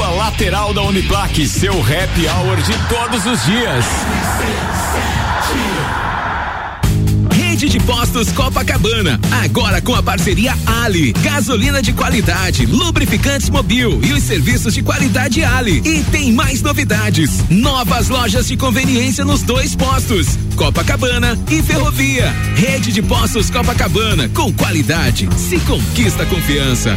Lateral lateral da Uniplaque, seu happy hour de todos os dias. Rede de Postos Copacabana, agora com a parceria Ali, gasolina de qualidade, lubrificantes mobil e os serviços de qualidade Ali. E tem mais novidades, novas lojas de conveniência nos dois postos, Copacabana e Ferrovia. Rede de Postos Copacabana, com qualidade, se conquista confiança.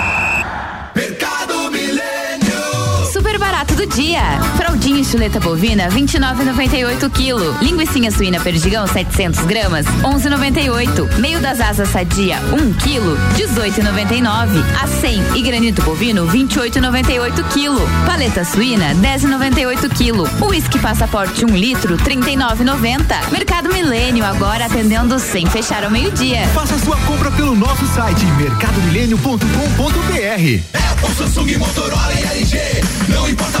Barato do dia. Fraldinha e chuleta bovina 29,98 kg. Linguiça suína perdigão 700 gramas 11,98. Meio das asas sadia 1 kg 18,99. A 100 e granito bovino 28,98 kg. Paleta suína 10,98 kg. Whisky passaporte 1 litro 39,90. Mercado Milênio agora atendendo sem fechar ao meio-dia. Faça sua compra pelo nosso site mercadomilênio.com.br. É o Samsung, Motorola e LG. Não importa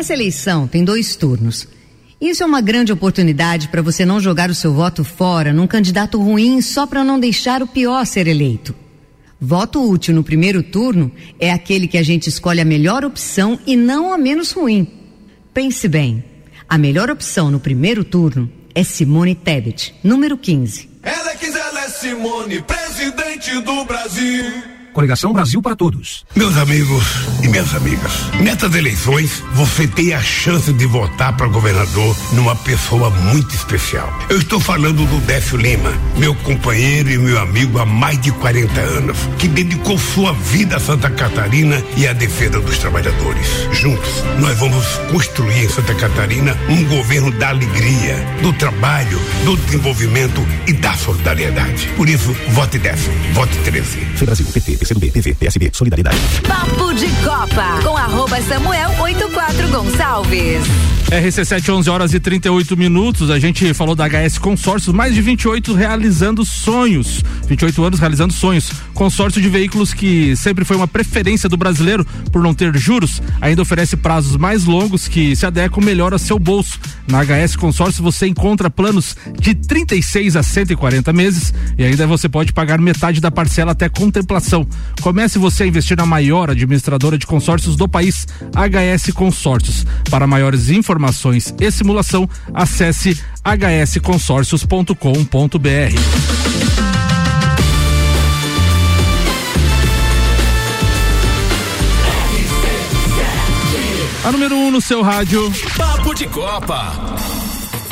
Essa eleição tem dois turnos. Isso é uma grande oportunidade para você não jogar o seu voto fora num candidato ruim só para não deixar o pior ser eleito. Voto útil no primeiro turno é aquele que a gente escolhe a melhor opção e não a menos ruim. Pense bem. A melhor opção no primeiro turno é Simone Tebet, número 15. Ela quis, ela é Simone, presidente do Brasil. Coligação Brasil para Todos. Meus amigos e minhas amigas, nessas eleições você tem a chance de votar para governador numa pessoa muito especial. Eu estou falando do Décio Lima, meu companheiro e meu amigo há mais de 40 anos, que dedicou sua vida a Santa Catarina e à defesa dos trabalhadores. Juntos, nós vamos construir em Santa Catarina um governo da alegria, do trabalho, do desenvolvimento e da solidariedade. Por isso, vote Décio, vote 13. Brasil, PT. PCdoB, PV, PSB, Solidariedade. Papo de Copa, com arroba Samuel 84 Gonçalves. RC7, 11 horas e 38 minutos. A gente falou da HS Consórcios, mais de 28 realizando sonhos. 28 anos realizando sonhos. Consórcio de veículos que sempre foi uma preferência do brasileiro por não ter juros, ainda oferece prazos mais longos que se adequam melhor ao seu bolso. Na HS Consórcio você encontra planos de 36 a 140 meses e ainda você pode pagar metade da parcela até contemplação. Comece você a investir na maior administradora de consórcios do país, HS Consórcios. Para maiores informações e simulação, acesse hsconsórcios.com.br. A número 1 um no seu rádio. Papo de Copa.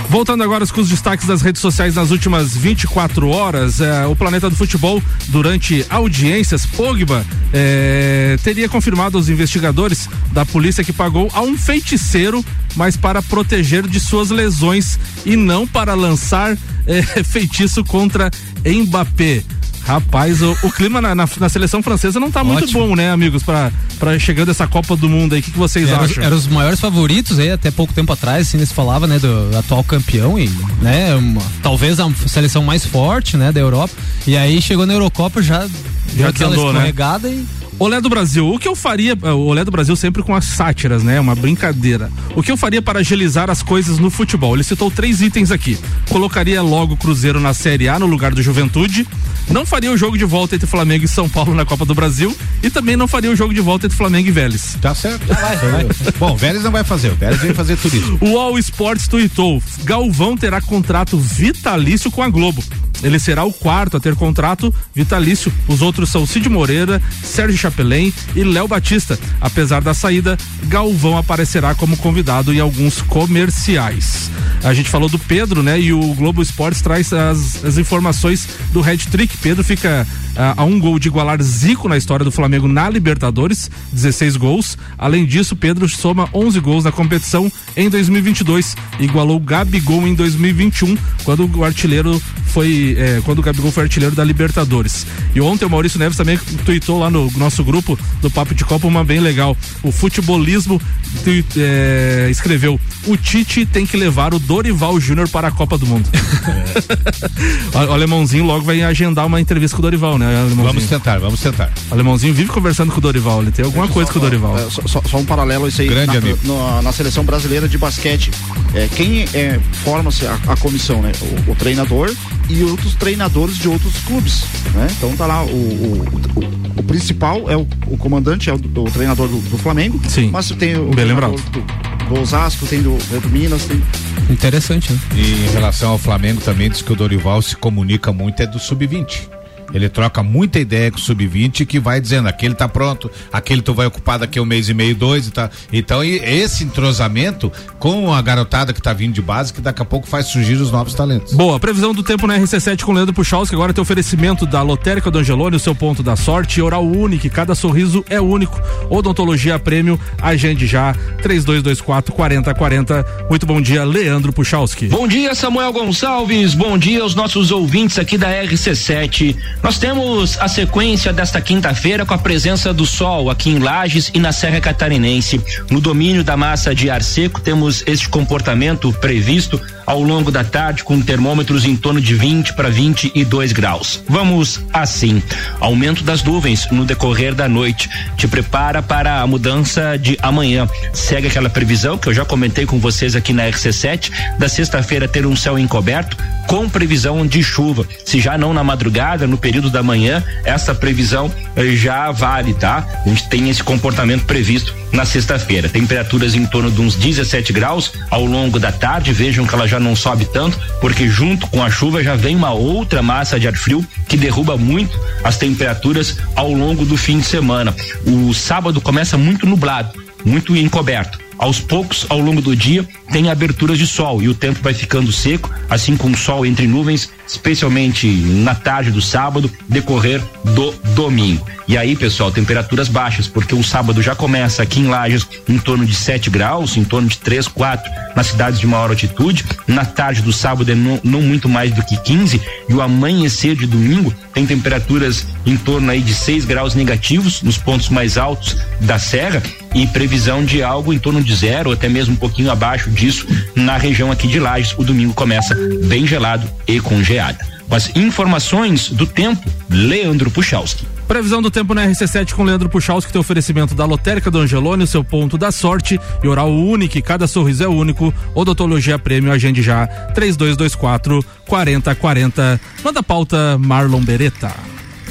Voltando agora com os destaques das redes sociais nas últimas 24 horas, eh, o Planeta do Futebol, durante audiências, Pogba eh, teria confirmado aos investigadores da polícia que pagou a um feiticeiro, mas para proteger de suas lesões e não para lançar eh, feitiço contra Mbappé. Rapaz, o, o clima na, na, na, seleção francesa não tá Ótimo. muito bom, né, amigos, para chegando essa Copa do Mundo aí. O que, que vocês era, acham? Eram os maiores favoritos aí, até pouco tempo atrás, assim, se falava, né, do atual campeão e, né, uma, talvez a seleção mais forte, né, da Europa. E aí chegou na Eurocopa já, já, já andou, né? e Olé do Brasil, o que eu faria, o Olé do Brasil sempre com as sátiras, né? Uma brincadeira. O que eu faria para agilizar as coisas no futebol? Ele citou três itens aqui. Colocaria logo o Cruzeiro na Série A no lugar do Juventude. Não faria o jogo de volta entre Flamengo e São Paulo na Copa do Brasil. E também não faria o jogo de volta entre Flamengo e Vélez. Tá certo. Vai, vai. Bom, Vélez não vai fazer. O Vélez vem fazer tudo isso. O All Sports tuitou. Galvão terá contrato vitalício com a Globo. Ele será o quarto a ter contrato vitalício. Os outros são Cid Moreira, Sérgio Chapelin e Léo Batista. Apesar da saída, Galvão aparecerá como convidado em alguns comerciais. A gente falou do Pedro, né? E o Globo Esportes traz as, as informações do Red Trick. Pedro fica a, a um gol de igualar Zico na história do Flamengo na Libertadores, 16 gols. Além disso, Pedro soma 11 gols na competição em 2022, igualou Gabigol em 2021, quando o artilheiro foi é, quando o Gabigol foi artilheiro da Libertadores. E ontem o Maurício Neves também tweetou lá no nosso grupo do Papo de Copa uma bem legal. O futebolismo é, escreveu: o Tite tem que levar o Dorival Júnior para a Copa do Mundo. É. o Alemãozinho logo vai agendar uma entrevista com o Dorival, né? Vamos tentar, vamos tentar. O Alemãozinho vive conversando com o Dorival, ele tem alguma coisa com o Dorival. É, só, só, um paralelo isso aí. Grande na, amigo. Na, na, seleção brasileira de basquete, é, quem é, forma-se a, a, comissão, né? O, o, treinador e outros treinadores de outros clubes, né? Então tá lá o, o, o, o principal é o, comandante, é o, treinador do, do, Flamengo. Sim. Mas tem o Bem lembrado. Do, do Osasco, tem do, do Minas, tem Interessante, né? E em relação ao Flamengo também diz que o Dorival se comunica muito é do sub-20. Ele troca muita ideia com o sub-20 que vai dizendo, aquele tá pronto, aquele tu vai ocupar daqui a um mês e meio, dois e tá. Então, esse entrosamento com a garotada que tá vindo de base, que daqui a pouco faz surgir os novos talentos. Boa, previsão do tempo na RC7 com Leandro Puchalski, agora tem oferecimento da Lotérica do Angelone, o seu ponto da sorte, oral único, cada sorriso é único. Odontologia Prêmio, agende já, 3224 4040. Muito bom dia, Leandro Puchalski. Bom dia, Samuel Gonçalves, bom dia aos nossos ouvintes aqui da RC7. Nós temos a sequência desta quinta-feira com a presença do sol aqui em Lages e na Serra Catarinense. No domínio da massa de ar seco, temos este comportamento previsto ao longo da tarde com termômetros em torno de 20 para 22 graus. Vamos assim. Aumento das nuvens no decorrer da noite. Te prepara para a mudança de amanhã. Segue aquela previsão que eu já comentei com vocês aqui na RC7 da sexta-feira ter um céu encoberto com previsão de chuva. Se já não na madrugada, no período da manhã, essa previsão eh, já vale, tá? A gente tem esse comportamento previsto na sexta-feira. Temperaturas em torno de uns 17 graus ao longo da tarde. Vejam que ela já não sobe tanto, porque junto com a chuva já vem uma outra massa de ar frio que derruba muito as temperaturas ao longo do fim de semana. O sábado começa muito nublado, muito encoberto aos poucos, ao longo do dia, tem aberturas de sol e o tempo vai ficando seco, assim com o sol entre nuvens, especialmente na tarde do sábado, decorrer do domingo. E aí, pessoal, temperaturas baixas, porque o sábado já começa aqui em Lages em torno de 7 graus, em torno de 3, 4 nas cidades de maior altitude. Na tarde do sábado é não, não muito mais do que 15 e o amanhecer de domingo tem temperaturas em torno aí de 6 graus negativos nos pontos mais altos da serra e previsão de algo em torno de zero, ou até mesmo um pouquinho abaixo disso na região aqui de Lages. O domingo começa bem gelado e com geada. Com as informações do tempo, Leandro Puchalski. Previsão do tempo na RC7 com Leandro Puchalski, tem oferecimento da Lotérica do Angelone, o seu ponto da sorte e oral único, cada sorriso é único. Odontologia Prêmio, agende já, 3224 4040. Manda pauta Marlon Beretta.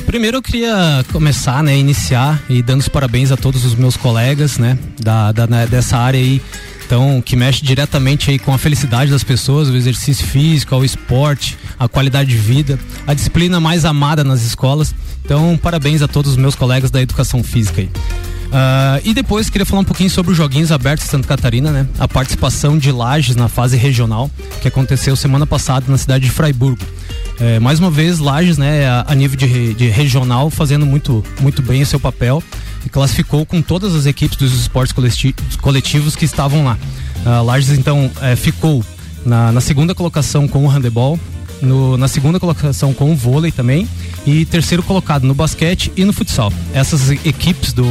Primeiro eu queria começar, né, iniciar e dando os parabéns a todos os meus colegas, né, da, da né, dessa área aí, então que mexe diretamente aí com a felicidade das pessoas, o exercício físico, o esporte, a qualidade de vida, a disciplina mais amada nas escolas. Então parabéns a todos os meus colegas da educação física aí. Uh, e depois queria falar um pouquinho sobre os Joguinhos Abertos de Santa Catarina, né? A participação de Lages na fase regional, que aconteceu semana passada na cidade de Fraiburgo. É, mais uma vez, Lages, né, a, a nível de, de, regional, fazendo muito, muito bem o seu papel e classificou com todas as equipes dos esportes coletivos que estavam lá. Uh, Lages, então, é, ficou na, na, segunda colocação com o handebol, no, na segunda colocação com o vôlei também e terceiro colocado no basquete e no futsal. Essas equipes do,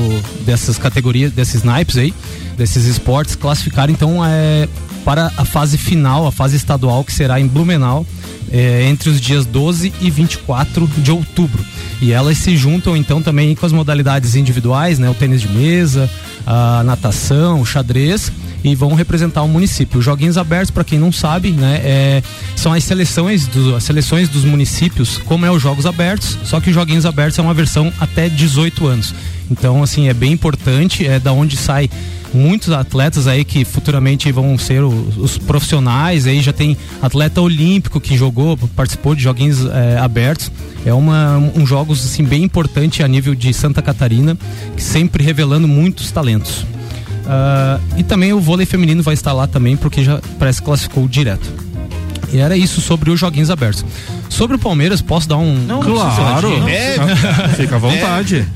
dessas categorias, desses naipes aí, desses esportes, classificaram então é, para a fase final, a fase estadual que será em Blumenau é, entre os dias 12 e 24 de outubro. E elas se juntam então também com as modalidades individuais, né? O tênis de mesa, a natação, o xadrez e vão representar o município. Os joguinhos abertos, para quem não sabe, né, é, são as seleções, do, as seleções dos municípios, como é os jogos abertos, só que os joguinhos abertos é uma versão até 18 anos. Então, assim, é bem importante, é da onde sai muitos atletas aí que futuramente vão ser os, os profissionais. Aí já tem atleta olímpico que jogou, participou de joguinhos é, abertos. É uma, um jogos assim bem importante a nível de Santa Catarina, sempre revelando muitos talentos. Uh, e também o vôlei feminino vai estar lá também, porque já parece que classificou direto. E era isso sobre os joguinhos abertos. Sobre o Palmeiras, posso dar um. Não, claro. É, Fica à vontade.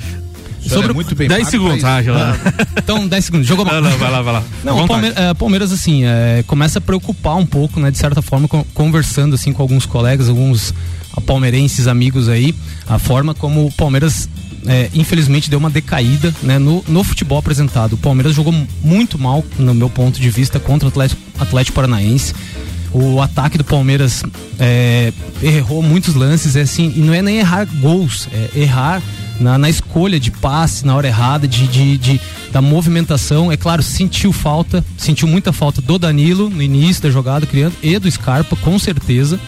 Sobre muito bem 10 segundos, ah. Então, 10 segundos. Jogou Não, não, vai lá, vai lá. Não, o Palmeiras, é, Palmeiras assim, é, começa a preocupar um pouco, né, de certa forma, conversando assim com alguns colegas, alguns palmeirenses amigos aí, a forma como o Palmeiras é, infelizmente deu uma decaída né, no, no futebol apresentado. O Palmeiras jogou muito mal, no meu ponto de vista, contra o Atlético, Atlético Paranaense. O ataque do Palmeiras é, errou muitos lances, é assim, e não é nem errar gols, é errar na, na escolha de passe na hora errada, de, de, de, da movimentação. É claro, sentiu falta, sentiu muita falta do Danilo no início da jogada, criando, e do Scarpa, com certeza.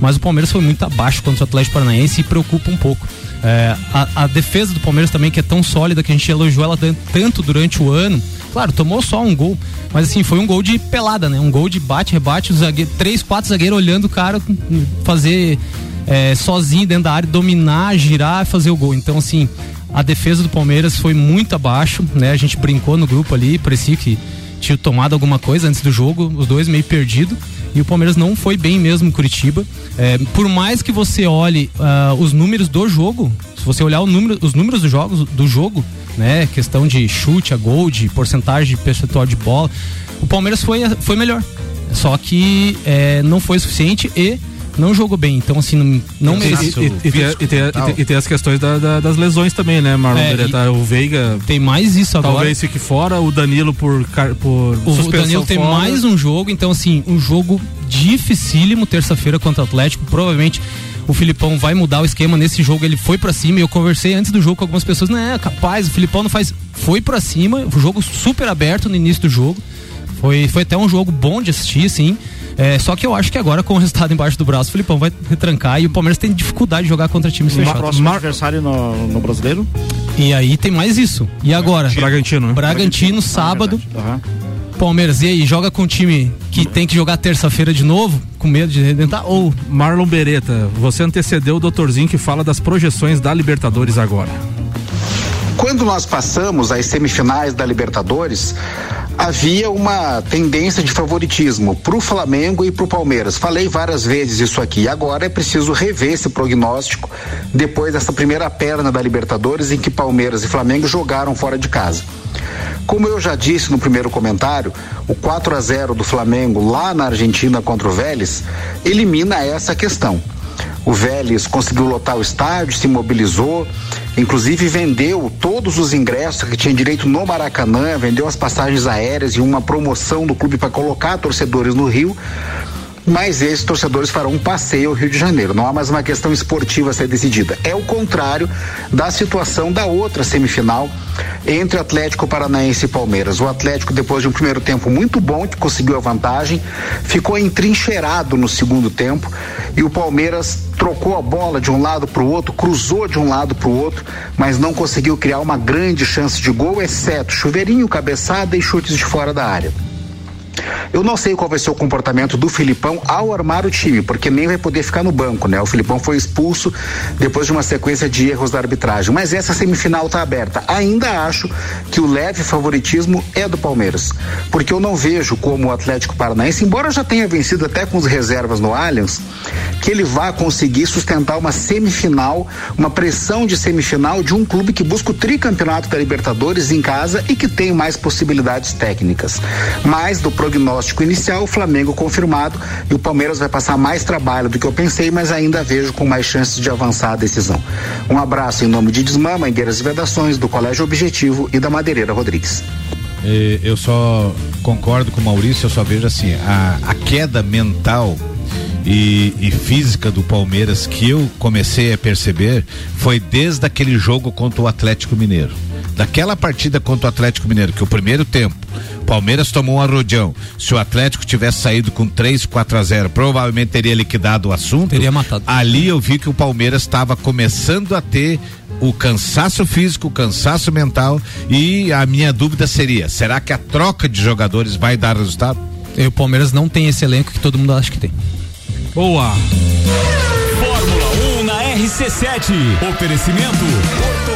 Mas o Palmeiras foi muito abaixo contra o Atlético Paranaense e preocupa um pouco. É, a, a, defesa do Palmeiras também, que é tão sólida que a gente elogiou ela tanto durante o ano. Claro, tomou só um gol, mas assim, foi um gol de pelada, né? Um gol de bate, rebate, zagueiro, três, quatro zagueiros olhando o cara fazer é, sozinho dentro da área, dominar, girar e fazer o gol. Então, assim, a defesa do Palmeiras foi muito abaixo, né? A gente brincou no grupo ali, parecia que tinha tomado alguma coisa antes do jogo, os dois meio perdidos. E o Palmeiras não foi bem mesmo Curitiba. É, por mais que você olhe uh, os números do jogo, se você olhar número, os números dos jogos, do jogo, né? Questão de chute a gol, de porcentagem de percentual de bola, o Palmeiras foi, foi melhor. Só que é, não foi suficiente e não jogou bem. Então, assim, não, não merece. E, e, e, tem, e, tem, as questões da, da, das lesões também, né, Marlon? É, tá, o Veiga. Tem mais isso agora. Talvez fique fora, o Danilo por. por o Danilo tem fora. mais um jogo, então, assim, um jogo dificílimo terça-feira contra o Atlético. Provavelmente o Filipão vai mudar o esquema nesse jogo. Ele foi para cima e eu conversei antes do jogo com algumas pessoas. Não é capaz, o Filipão não faz. Foi para cima, o jogo super aberto no início do jogo. Foi, foi até um jogo bom de assistir, sim. É, só que eu acho que agora, com o resultado embaixo do braço, o Filipão vai retrancar e o Palmeiras tem dificuldade de jogar contra times fechados. Próximo Mar... adversário no, no brasileiro? E aí tem mais isso. E agora? Bragantino, né? Bragantino, sábado. Uhum. Palmeiras, e aí, joga com um time que tem que jogar terça-feira de novo, com medo de redentar? Ou. Marlon Beretta, você antecedeu o doutorzinho que fala das projeções da Libertadores agora. Quando nós passamos às semifinais da Libertadores, havia uma tendência de favoritismo para o Flamengo e para o Palmeiras. Falei várias vezes isso aqui. Agora é preciso rever esse prognóstico depois dessa primeira perna da Libertadores em que Palmeiras e Flamengo jogaram fora de casa. Como eu já disse no primeiro comentário, o 4 a 0 do Flamengo lá na Argentina contra o Vélez elimina essa questão. O Vélez conseguiu lotar o estádio, se mobilizou, inclusive vendeu todos os ingressos que tinha direito no Maracanã, vendeu as passagens aéreas e uma promoção do clube para colocar torcedores no Rio mas esses torcedores farão um passeio ao Rio de Janeiro. Não há mais uma questão esportiva a ser decidida. É o contrário da situação da outra semifinal entre Atlético Paranaense e Palmeiras. O Atlético, depois de um primeiro tempo muito bom, que conseguiu a vantagem, ficou entrincheirado no segundo tempo e o Palmeiras trocou a bola de um lado para o outro, cruzou de um lado para o outro, mas não conseguiu criar uma grande chance de gol, exceto chuveirinho, cabeçada e chutes de fora da área. Eu não sei qual vai ser o comportamento do Filipão ao armar o time, porque nem vai poder ficar no banco, né? O Filipão foi expulso depois de uma sequência de erros da arbitragem. Mas essa semifinal está aberta. Ainda acho que o leve favoritismo é do Palmeiras, porque eu não vejo como o Atlético Paranaense, embora já tenha vencido até com os reservas no Allianz, que ele vá conseguir sustentar uma semifinal, uma pressão de semifinal de um clube que busca o tricampeonato da Libertadores em casa e que tem mais possibilidades técnicas. Mais do prognóstico inicial, o Flamengo confirmado e o Palmeiras vai passar mais trabalho do que eu pensei, mas ainda vejo com mais chances de avançar a decisão. Um abraço em nome de Desmã, Mangueiras e Vedações, do Colégio Objetivo e da Madeireira Rodrigues. Eu só concordo com o Maurício, eu só vejo assim, a, a queda mental e, e, física do Palmeiras que eu comecei a perceber foi desde aquele jogo contra o Atlético Mineiro. Daquela partida contra o Atlético Mineiro, que o primeiro tempo Palmeiras tomou um arrojão. Se o Atlético tivesse saído com 3, 4 a 0, provavelmente teria liquidado o assunto. Teria matado. Ali eu vi que o Palmeiras estava começando a ter o cansaço físico, o cansaço mental e a minha dúvida seria, será que a troca de jogadores vai dar resultado? E o Palmeiras não tem esse elenco que todo mundo acha que tem. Boa. Fórmula 1 na RC7. Oferecimento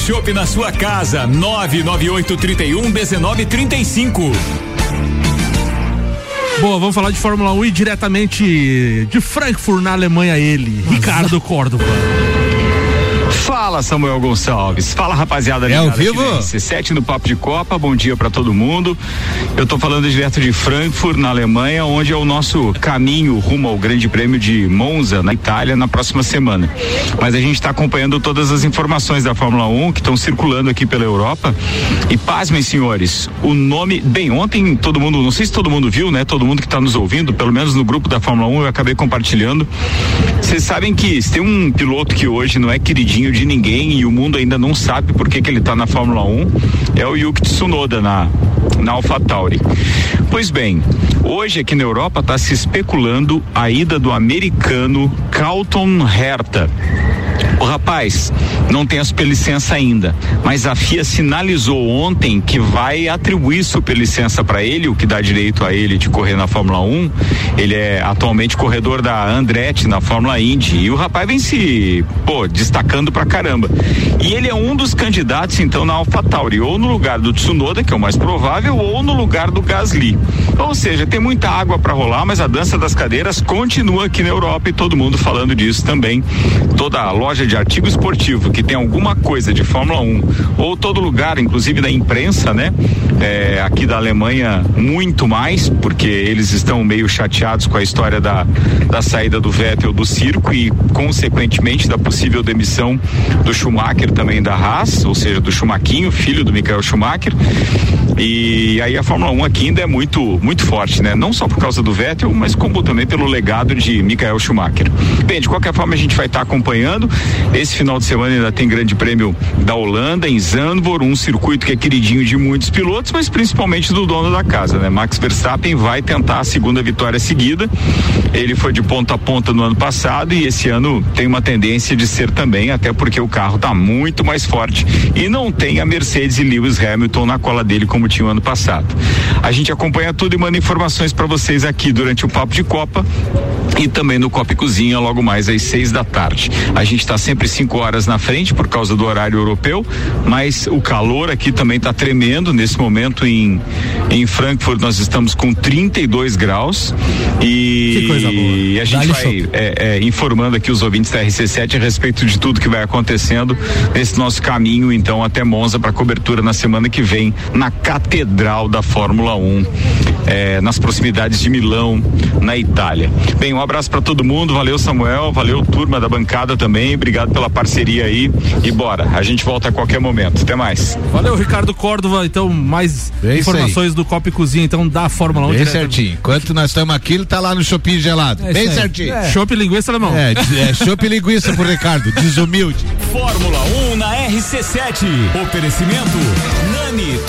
Chopp na sua casa. 998 31 1935. Boa, vamos falar de Fórmula 1 e diretamente de Frankfurt, na Alemanha, ele, Ricardo Córdova. Fala Samuel Gonçalves. Fala rapaziada é ao vivo? C7 no Papo de Copa. Bom dia para todo mundo. Eu tô falando direto de Frankfurt, na Alemanha, onde é o nosso caminho rumo ao Grande Prêmio de Monza, na Itália, na próxima semana. Mas a gente está acompanhando todas as informações da Fórmula 1 que estão circulando aqui pela Europa. E pasmem, senhores, o nome. Bem, ontem todo mundo, não sei se todo mundo viu, né? Todo mundo que está nos ouvindo, pelo menos no grupo da Fórmula 1, eu acabei compartilhando. Vocês sabem que se tem um piloto que hoje não é queridinho de ninguém e o mundo ainda não sabe por que, que ele está na Fórmula 1 é o Yuki Tsunoda na, na AlphaTauri. Pois bem, hoje aqui na Europa está se especulando a ida do americano Carlton Herta. O rapaz não tem a superlicença ainda, mas a FIA sinalizou ontem que vai atribuir superlicença para ele, o que dá direito a ele de correr na Fórmula 1. Ele é atualmente corredor da Andretti na Fórmula Indy e o rapaz vem se, pô, destacando pra caramba. E ele é um dos candidatos então na AlphaTauri, ou no lugar do Tsunoda, que é o mais provável, ou no lugar do Gasly. Ou seja, tem muita água para rolar, mas a dança das cadeiras continua aqui na Europa e todo mundo falando disso também. Toda a loja de artigo esportivo que tem alguma coisa de Fórmula 1 ou todo lugar, inclusive da imprensa, né? É, aqui da Alemanha muito mais, porque eles estão meio chateados com a história da, da saída do Vettel do circo e consequentemente da possível demissão do Schumacher também da Haas, ou seja, do Schumaquinho, filho do Michael Schumacher. E aí a Fórmula 1 aqui ainda é muito muito forte, né? Não só por causa do Vettel, mas como também pelo legado de Michael Schumacher. Bem, de qualquer forma a gente vai estar tá acompanhando esse final de semana ainda tem Grande Prêmio da Holanda em Zandvoort, um circuito que é queridinho de muitos pilotos, mas principalmente do dono da casa, né? Max Verstappen vai tentar a segunda vitória seguida. Ele foi de ponta a ponta no ano passado e esse ano tem uma tendência de ser também, até porque o carro está muito mais forte e não tem a Mercedes e Lewis Hamilton na cola dele como tinha o ano passado. A gente acompanha tudo e manda informações para vocês aqui durante o Papo de Copa e também no Copa e Cozinha logo mais às seis da tarde. A gente está sempre cinco horas na frente por causa do horário europeu, mas o calor aqui também está tremendo. Nesse momento em em Frankfurt nós estamos com 32 graus e, que coisa boa. e a gente vai é, é, informando aqui os ouvintes da RC7 a respeito de tudo que vai acontecendo nesse nosso caminho então até Monza para cobertura na semana que vem na Catedral da Fórmula 1 é, nas proximidades de Milão na Itália. Bem, um abraço para todo mundo, valeu Samuel, valeu turma da bancada também, obrigado pela parceria aí e bora, a gente volta a qualquer momento. Até mais. Valeu, Ricardo Córdova. Então, mais É informações do Copa e Cozinha, então, da Fórmula 1. Bem direto- certinho. Enquanto nós estamos aqui, ele tá lá no shopping gelado. É Bem certinho. É. Chopp linguiça alemão. É, é chopp linguiça pro Ricardo, desumilde. Fórmula 1 na RC7. Oferecimento Nani,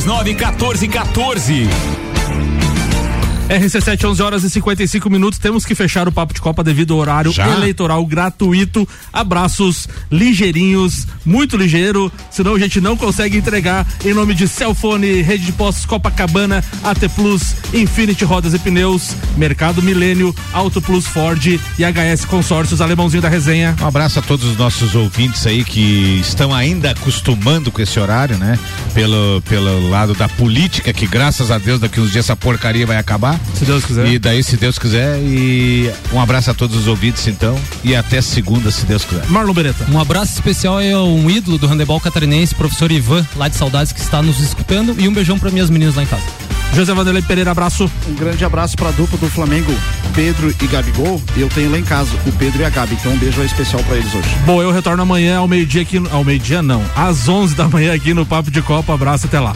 3229 1414. RC7, 11 horas e 55 minutos. Temos que fechar o papo de Copa devido ao horário Já? eleitoral gratuito. Abraços ligeirinhos, muito ligeiro, senão a gente não consegue entregar. Em nome de Celfone, Rede de Postos Copacabana, AT Plus, Infinity Rodas e Pneus, Mercado Milênio, Auto Plus Ford e HS Consórcios, alemãozinho da resenha. Um abraço a todos os nossos ouvintes aí que estão ainda acostumando com esse horário, né? Pelo, pelo lado da política, que graças a Deus daqui uns dias essa porcaria vai acabar. Se Deus quiser. E daí, se Deus quiser. E um abraço a todos os ouvintes, então. E até segunda, se Deus quiser. Marlon Beretta. Um abraço especial é um ídolo do handebol catarinense, professor Ivan, lá de Saudades, que está nos escutando. E um beijão para minhas meninas lá em casa. José Vanderlei Pereira, abraço. Um grande abraço para a dupla do Flamengo, Pedro e Gabigol. E eu tenho lá em casa o Pedro e a Gabi. Então um beijo especial para eles hoje. Bom, eu retorno amanhã ao meio-dia aqui. Ao meio-dia não, às 11 da manhã aqui no Papo de Copa. Abraço até lá.